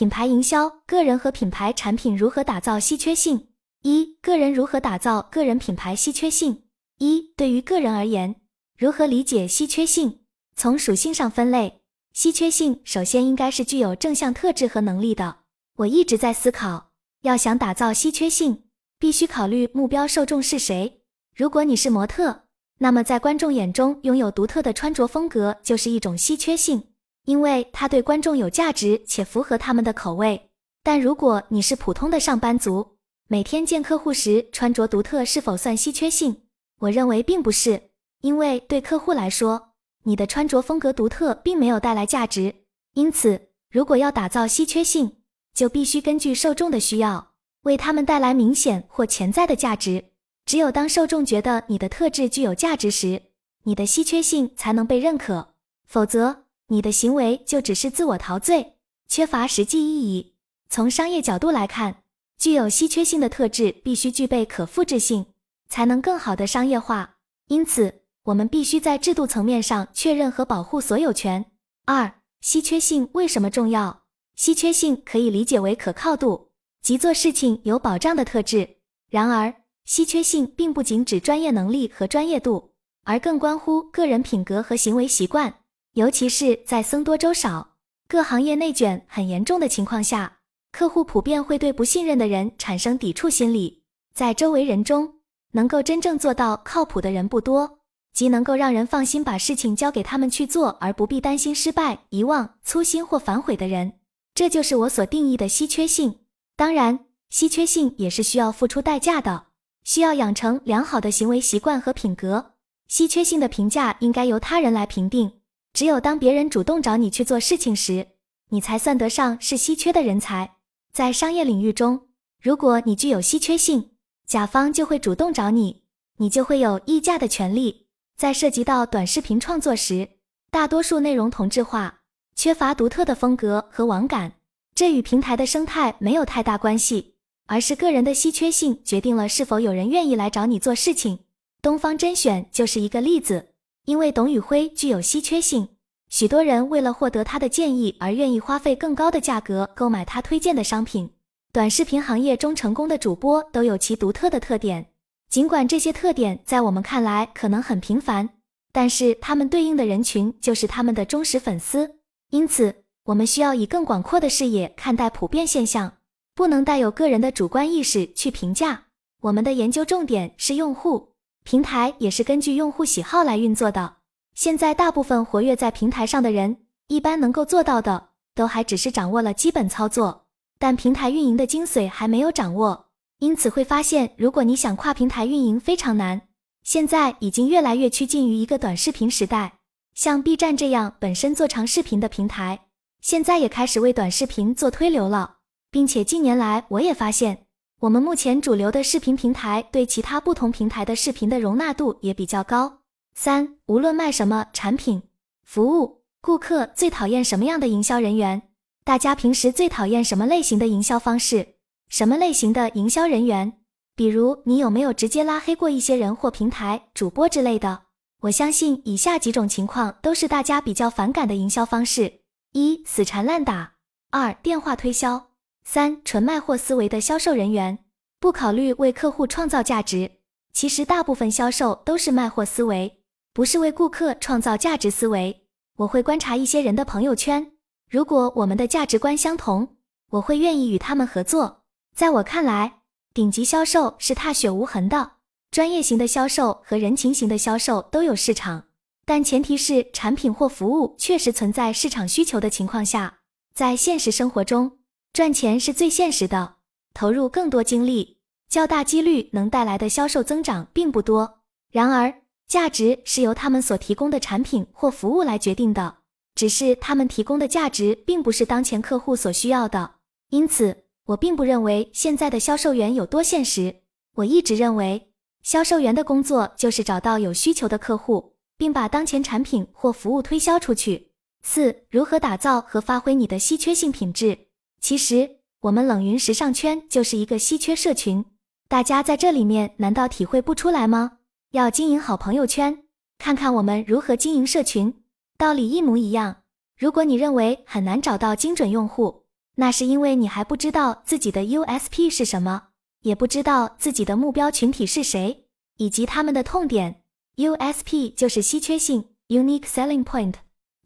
品牌营销，个人和品牌产品如何打造稀缺性？一、个人如何打造个人品牌稀缺性？一、对于个人而言，如何理解稀缺性？从属性上分类，稀缺性首先应该是具有正向特质和能力的。我一直在思考，要想打造稀缺性，必须考虑目标受众是谁。如果你是模特，那么在观众眼中拥有独特的穿着风格就是一种稀缺性。因为它对观众有价值且符合他们的口味。但如果你是普通的上班族，每天见客户时穿着独特是否算稀缺性？我认为并不是，因为对客户来说，你的穿着风格独特并没有带来价值。因此，如果要打造稀缺性，就必须根据受众的需要，为他们带来明显或潜在的价值。只有当受众觉得你的特质具有价值时，你的稀缺性才能被认可。否则，你的行为就只是自我陶醉，缺乏实际意义。从商业角度来看，具有稀缺性的特质必须具备可复制性，才能更好的商业化。因此，我们必须在制度层面上确认和保护所有权。二、稀缺性为什么重要？稀缺性可以理解为可靠度，即做事情有保障的特质。然而，稀缺性并不仅指专业能力和专业度，而更关乎个人品格和行为习惯。尤其是在僧多粥少、各行业内卷很严重的情况下，客户普遍会对不信任的人产生抵触心理。在周围人中，能够真正做到靠谱的人不多，即能够让人放心把事情交给他们去做，而不必担心失败、遗忘、粗心或反悔的人。这就是我所定义的稀缺性。当然，稀缺性也是需要付出代价的，需要养成良好的行为习惯和品格。稀缺性的评价应该由他人来评定。只有当别人主动找你去做事情时，你才算得上是稀缺的人才。在商业领域中，如果你具有稀缺性，甲方就会主动找你，你就会有议价的权利。在涉及到短视频创作时，大多数内容同质化，缺乏独特的风格和网感，这与平台的生态没有太大关系，而是个人的稀缺性决定了是否有人愿意来找你做事情。东方甄选就是一个例子。因为董宇辉具有稀缺性，许多人为了获得他的建议而愿意花费更高的价格购买他推荐的商品。短视频行业中成功的主播都有其独特的特点，尽管这些特点在我们看来可能很平凡，但是他们对应的人群就是他们的忠实粉丝。因此，我们需要以更广阔的视野看待普遍现象，不能带有个人的主观意识去评价。我们的研究重点是用户。平台也是根据用户喜好来运作的。现在大部分活跃在平台上的人，一般能够做到的，都还只是掌握了基本操作，但平台运营的精髓还没有掌握。因此会发现，如果你想跨平台运营，非常难。现在已经越来越趋近于一个短视频时代，像 B 站这样本身做长视频的平台，现在也开始为短视频做推流了，并且近年来我也发现。我们目前主流的视频平台对其他不同平台的视频的容纳度也比较高。三，无论卖什么产品、服务，顾客最讨厌什么样的营销人员？大家平时最讨厌什么类型的营销方式？什么类型的营销人员？比如你有没有直接拉黑过一些人或平台、主播之类的？我相信以下几种情况都是大家比较反感的营销方式：一、死缠烂打；二、电话推销。三纯卖货思维的销售人员，不考虑为客户创造价值。其实大部分销售都是卖货思维，不是为顾客创造价值思维。我会观察一些人的朋友圈，如果我们的价值观相同，我会愿意与他们合作。在我看来，顶级销售是踏雪无痕的，专业型的销售和人情型的销售都有市场，但前提是产品或服务确实存在市场需求的情况下。在现实生活中。赚钱是最现实的，投入更多精力，较大几率能带来的销售增长并不多。然而，价值是由他们所提供的产品或服务来决定的，只是他们提供的价值并不是当前客户所需要的。因此，我并不认为现在的销售员有多现实。我一直认为，销售员的工作就是找到有需求的客户，并把当前产品或服务推销出去。四、如何打造和发挥你的稀缺性品质？其实，我们冷云时尚圈就是一个稀缺社群，大家在这里面难道体会不出来吗？要经营好朋友圈，看看我们如何经营社群，道理一模一样。如果你认为很难找到精准用户，那是因为你还不知道自己的 USP 是什么，也不知道自己的目标群体是谁，以及他们的痛点。USP 就是稀缺性 （Unique Selling Point），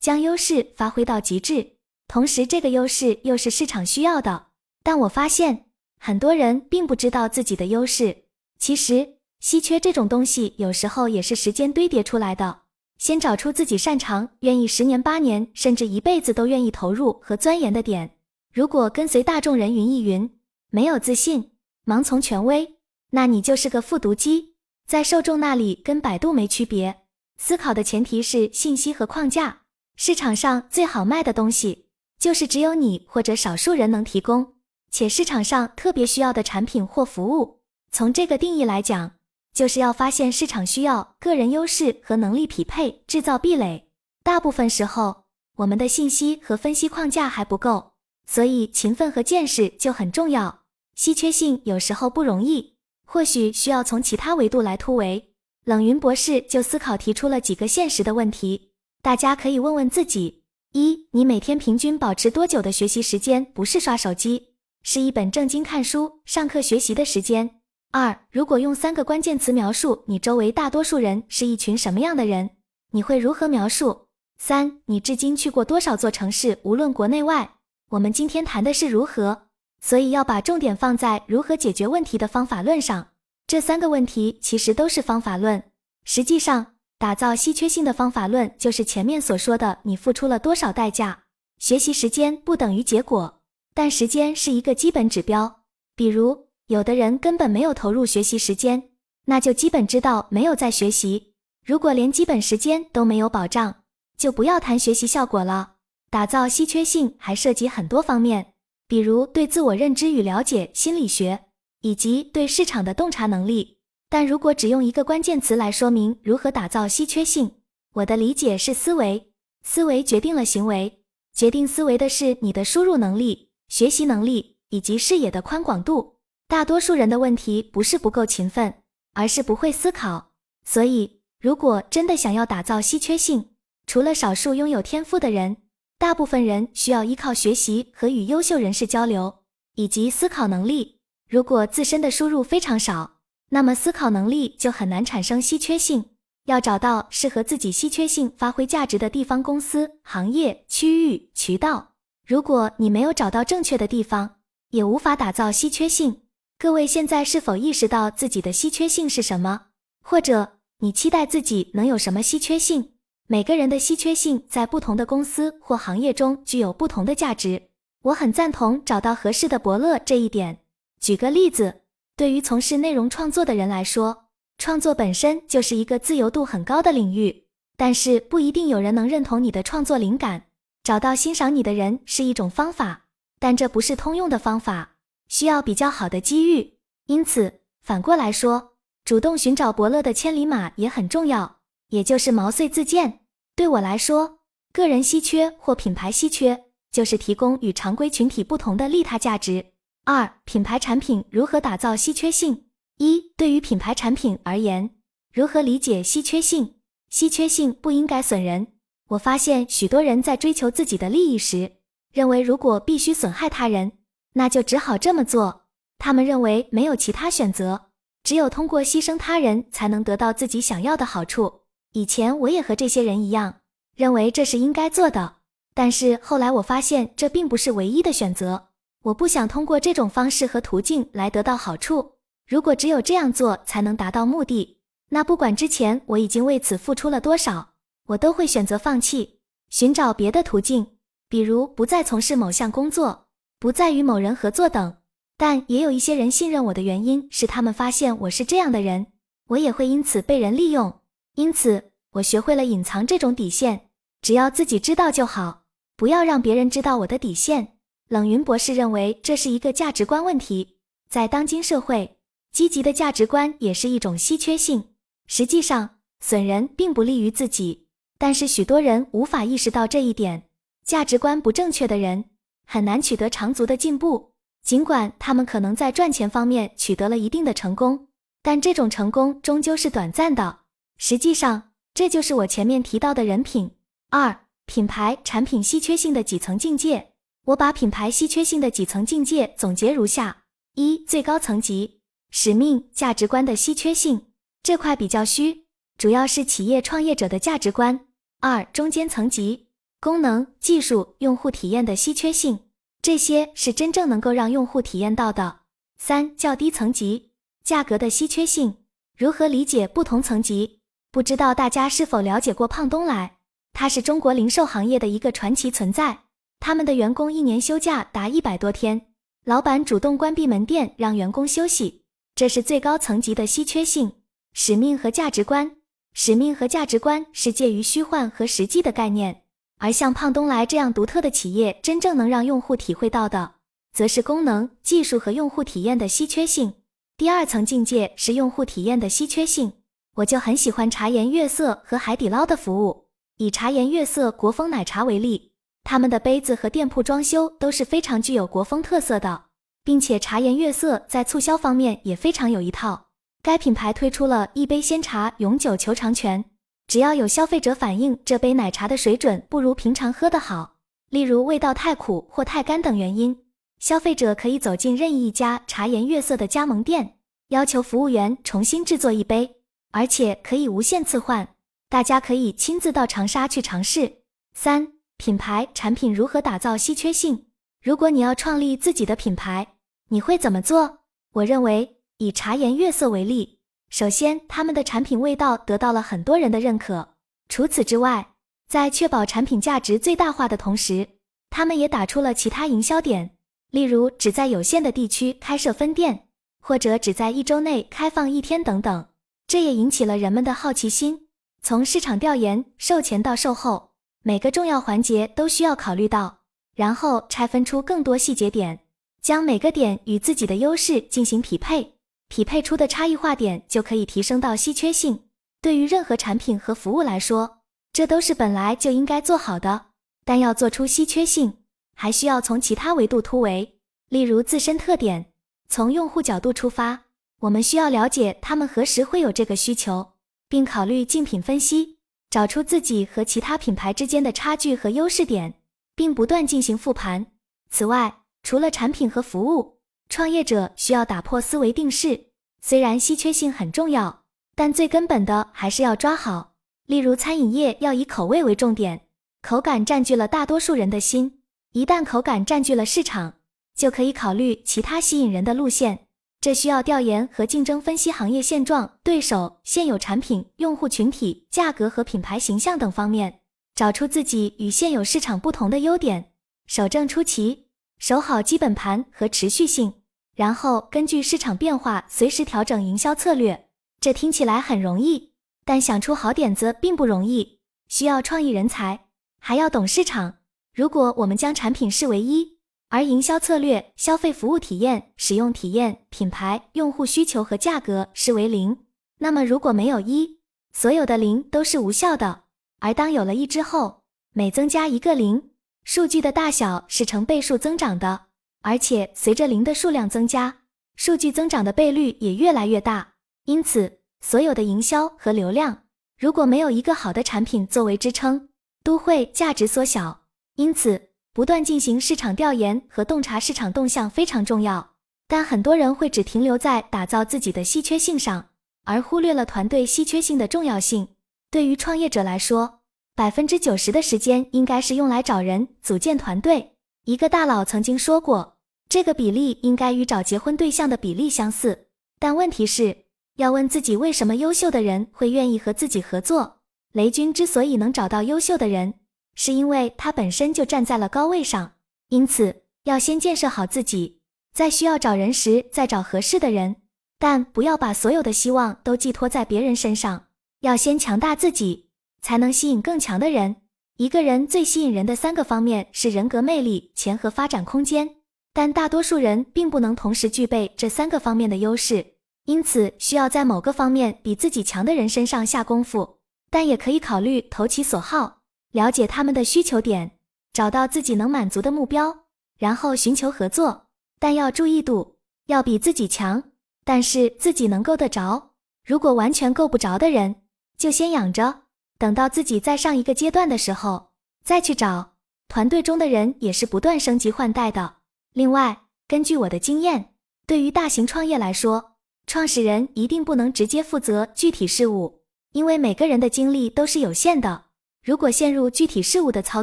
将优势发挥到极致，同时这个优势又是市场需要的。但我发现很多人并不知道自己的优势。其实，稀缺这种东西有时候也是时间堆叠出来的。先找出自己擅长、愿意十年八年甚至一辈子都愿意投入和钻研的点。如果跟随大众人云亦云，没有自信，盲从权威，那你就是个复读机，在受众那里跟百度没区别。思考的前提是信息和框架。市场上最好卖的东西，就是只有你或者少数人能提供，且市场上特别需要的产品或服务。从这个定义来讲。就是要发现市场需要、个人优势和能力匹配，制造壁垒。大部分时候，我们的信息和分析框架还不够，所以勤奋和见识就很重要。稀缺性有时候不容易，或许需要从其他维度来突围。冷云博士就思考提出了几个现实的问题，大家可以问问自己：一，你每天平均保持多久的学习时间？不是刷手机，是一本正经看书、上课学习的时间。二，如果用三个关键词描述你周围大多数人是一群什么样的人，你会如何描述？三，你至今去过多少座城市？无论国内外。我们今天谈的是如何，所以要把重点放在如何解决问题的方法论上。这三个问题其实都是方法论。实际上，打造稀缺性的方法论就是前面所说的你付出了多少代价。学习时间不等于结果，但时间是一个基本指标。比如。有的人根本没有投入学习时间，那就基本知道没有在学习。如果连基本时间都没有保障，就不要谈学习效果了。打造稀缺性还涉及很多方面，比如对自我认知与了解、心理学，以及对市场的洞察能力。但如果只用一个关键词来说明如何打造稀缺性，我的理解是思维。思维决定了行为，决定思维的是你的输入能力、学习能力以及视野的宽广度。大多数人的问题不是不够勤奋，而是不会思考。所以，如果真的想要打造稀缺性，除了少数拥有天赋的人，大部分人需要依靠学习和与优秀人士交流，以及思考能力。如果自身的输入非常少，那么思考能力就很难产生稀缺性。要找到适合自己稀缺性发挥价值的地方、公司、行业、区域、渠道。如果你没有找到正确的地方，也无法打造稀缺性。各位现在是否意识到自己的稀缺性是什么？或者你期待自己能有什么稀缺性？每个人的稀缺性在不同的公司或行业中具有不同的价值。我很赞同找到合适的伯乐这一点。举个例子，对于从事内容创作的人来说，创作本身就是一个自由度很高的领域，但是不一定有人能认同你的创作灵感。找到欣赏你的人是一种方法，但这不是通用的方法。需要比较好的机遇，因此反过来说，主动寻找伯乐的千里马也很重要，也就是毛遂自荐。对我来说，个人稀缺或品牌稀缺，就是提供与常规群体不同的利他价值。二、品牌产品如何打造稀缺性？一、对于品牌产品而言，如何理解稀缺性？稀缺性不应该损人。我发现许多人在追求自己的利益时，认为如果必须损害他人。那就只好这么做。他们认为没有其他选择，只有通过牺牲他人才能得到自己想要的好处。以前我也和这些人一样，认为这是应该做的。但是后来我发现这并不是唯一的选择。我不想通过这种方式和途径来得到好处。如果只有这样做才能达到目的，那不管之前我已经为此付出了多少，我都会选择放弃，寻找别的途径，比如不再从事某项工作。不再与某人合作等，但也有一些人信任我的原因是他们发现我是这样的人，我也会因此被人利用。因此，我学会了隐藏这种底线，只要自己知道就好，不要让别人知道我的底线。冷云博士认为这是一个价值观问题，在当今社会，积极的价值观也是一种稀缺性。实际上，损人并不利于自己，但是许多人无法意识到这一点。价值观不正确的人。很难取得长足的进步，尽管他们可能在赚钱方面取得了一定的成功，但这种成功终究是短暂的。实际上，这就是我前面提到的人品。二、品牌产品稀缺性的几层境界。我把品牌稀缺性的几层境界总结如下：一、最高层级，使命、价值观的稀缺性，这块比较虚，主要是企业创业者的价值观。二、中间层级，功能、技术、用户体验的稀缺性，这些是真正能够让用户体验到的。三、较低层级，价格的稀缺性，如何理解不同层级？不知道大家是否了解过胖东来？它是中国零售行业的一个传奇存在。他们的员工一年休假达一百多天，老板主动关闭门店让员工休息，这是最高层级的稀缺性。使命和价值观，使命和价值观是介于虚幻和实际的概念，而像胖东来这样独特的企业，真正能让用户体会到的，则是功能、技术和用户体验的稀缺性。第二层境界是用户体验的稀缺性，我就很喜欢茶颜悦色和海底捞的服务。以茶颜悦色国风奶茶为例。他们的杯子和店铺装修都是非常具有国风特色的，并且茶颜悦色在促销方面也非常有一套。该品牌推出了一杯鲜茶永久求偿权，只要有消费者反映这杯奶茶的水准不如平常喝的好，例如味道太苦或太干等原因，消费者可以走进任意一家茶颜悦色的加盟店，要求服务员重新制作一杯，而且可以无限次换。大家可以亲自到长沙去尝试。三。品牌产品如何打造稀缺性？如果你要创立自己的品牌，你会怎么做？我认为以茶颜悦色为例，首先他们的产品味道得到了很多人的认可。除此之外，在确保产品价值最大化的同时，他们也打出了其他营销点，例如只在有限的地区开设分店，或者只在一周内开放一天等等。这也引起了人们的好奇心。从市场调研、售前到售后。每个重要环节都需要考虑到，然后拆分出更多细节点，将每个点与自己的优势进行匹配，匹配出的差异化点就可以提升到稀缺性。对于任何产品和服务来说，这都是本来就应该做好的。但要做出稀缺性，还需要从其他维度突围，例如自身特点。从用户角度出发，我们需要了解他们何时会有这个需求，并考虑竞品分析。找出自己和其他品牌之间的差距和优势点，并不断进行复盘。此外，除了产品和服务，创业者需要打破思维定式。虽然稀缺性很重要，但最根本的还是要抓好。例如，餐饮业要以口味为重点，口感占据了大多数人的心。一旦口感占据了市场，就可以考虑其他吸引人的路线。这需要调研和竞争分析行业现状、对手、现有产品、用户群体、价格和品牌形象等方面，找出自己与现有市场不同的优点，守正出奇，守好基本盘和持续性，然后根据市场变化随时调整营销策略。这听起来很容易，但想出好点子并不容易，需要创意人才，还要懂市场。如果我们将产品视为一。而营销策略、消费服务体验、使用体验、品牌、用户需求和价格视为零，那么如果没有一，所有的零都是无效的。而当有了一之后，每增加一个零，数据的大小是成倍数增长的，而且随着零的数量增加，数据增长的倍率也越来越大。因此，所有的营销和流量，如果没有一个好的产品作为支撑，都会价值缩小。因此。不断进行市场调研和洞察市场动向非常重要，但很多人会只停留在打造自己的稀缺性上，而忽略了团队稀缺性的重要性。对于创业者来说，百分之九十的时间应该是用来找人、组建团队。一个大佬曾经说过，这个比例应该与找结婚对象的比例相似。但问题是，要问自己为什么优秀的人会愿意和自己合作。雷军之所以能找到优秀的人。是因为他本身就站在了高位上，因此要先建设好自己，在需要找人时再找合适的人，但不要把所有的希望都寄托在别人身上，要先强大自己，才能吸引更强的人。一个人最吸引人的三个方面是人格魅力、钱和发展空间，但大多数人并不能同时具备这三个方面的优势，因此需要在某个方面比自己强的人身上下功夫，但也可以考虑投其所好。了解他们的需求点，找到自己能满足的目标，然后寻求合作，但要注意度，要比自己强，但是自己能够得着。如果完全够不着的人，就先养着，等到自己再上一个阶段的时候再去找。团队中的人也是不断升级换代的。另外，根据我的经验，对于大型创业来说，创始人一定不能直接负责具体事务，因为每个人的精力都是有限的。如果陷入具体事务的操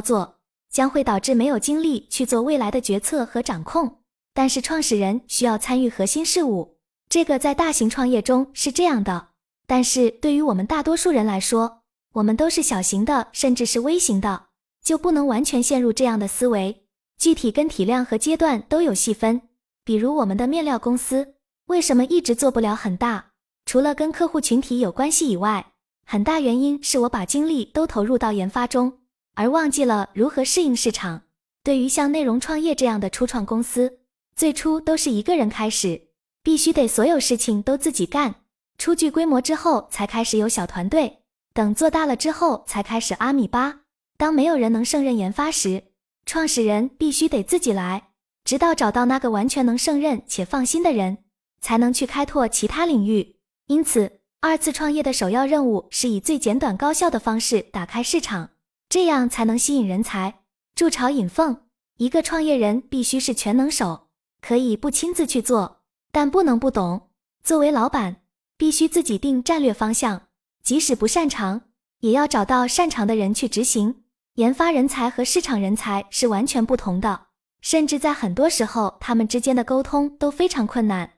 作，将会导致没有精力去做未来的决策和掌控。但是创始人需要参与核心事务，这个在大型创业中是这样的。但是对于我们大多数人来说，我们都是小型的，甚至是微型的，就不能完全陷入这样的思维。具体跟体量和阶段都有细分。比如我们的面料公司为什么一直做不了很大？除了跟客户群体有关系以外，很大原因是我把精力都投入到研发中。而忘记了如何适应市场。对于像内容创业这样的初创公司，最初都是一个人开始，必须得所有事情都自己干。初具规模之后，才开始有小团队。等做大了之后，才开始阿米巴。当没有人能胜任研发时，创始人必须得自己来，直到找到那个完全能胜任且放心的人，才能去开拓其他领域。因此，二次创业的首要任务是以最简短高效的方式打开市场。这样才能吸引人才，筑巢引凤。一个创业人必须是全能手，可以不亲自去做，但不能不懂。作为老板，必须自己定战略方向，即使不擅长，也要找到擅长的人去执行。研发人才和市场人才是完全不同的，甚至在很多时候，他们之间的沟通都非常困难。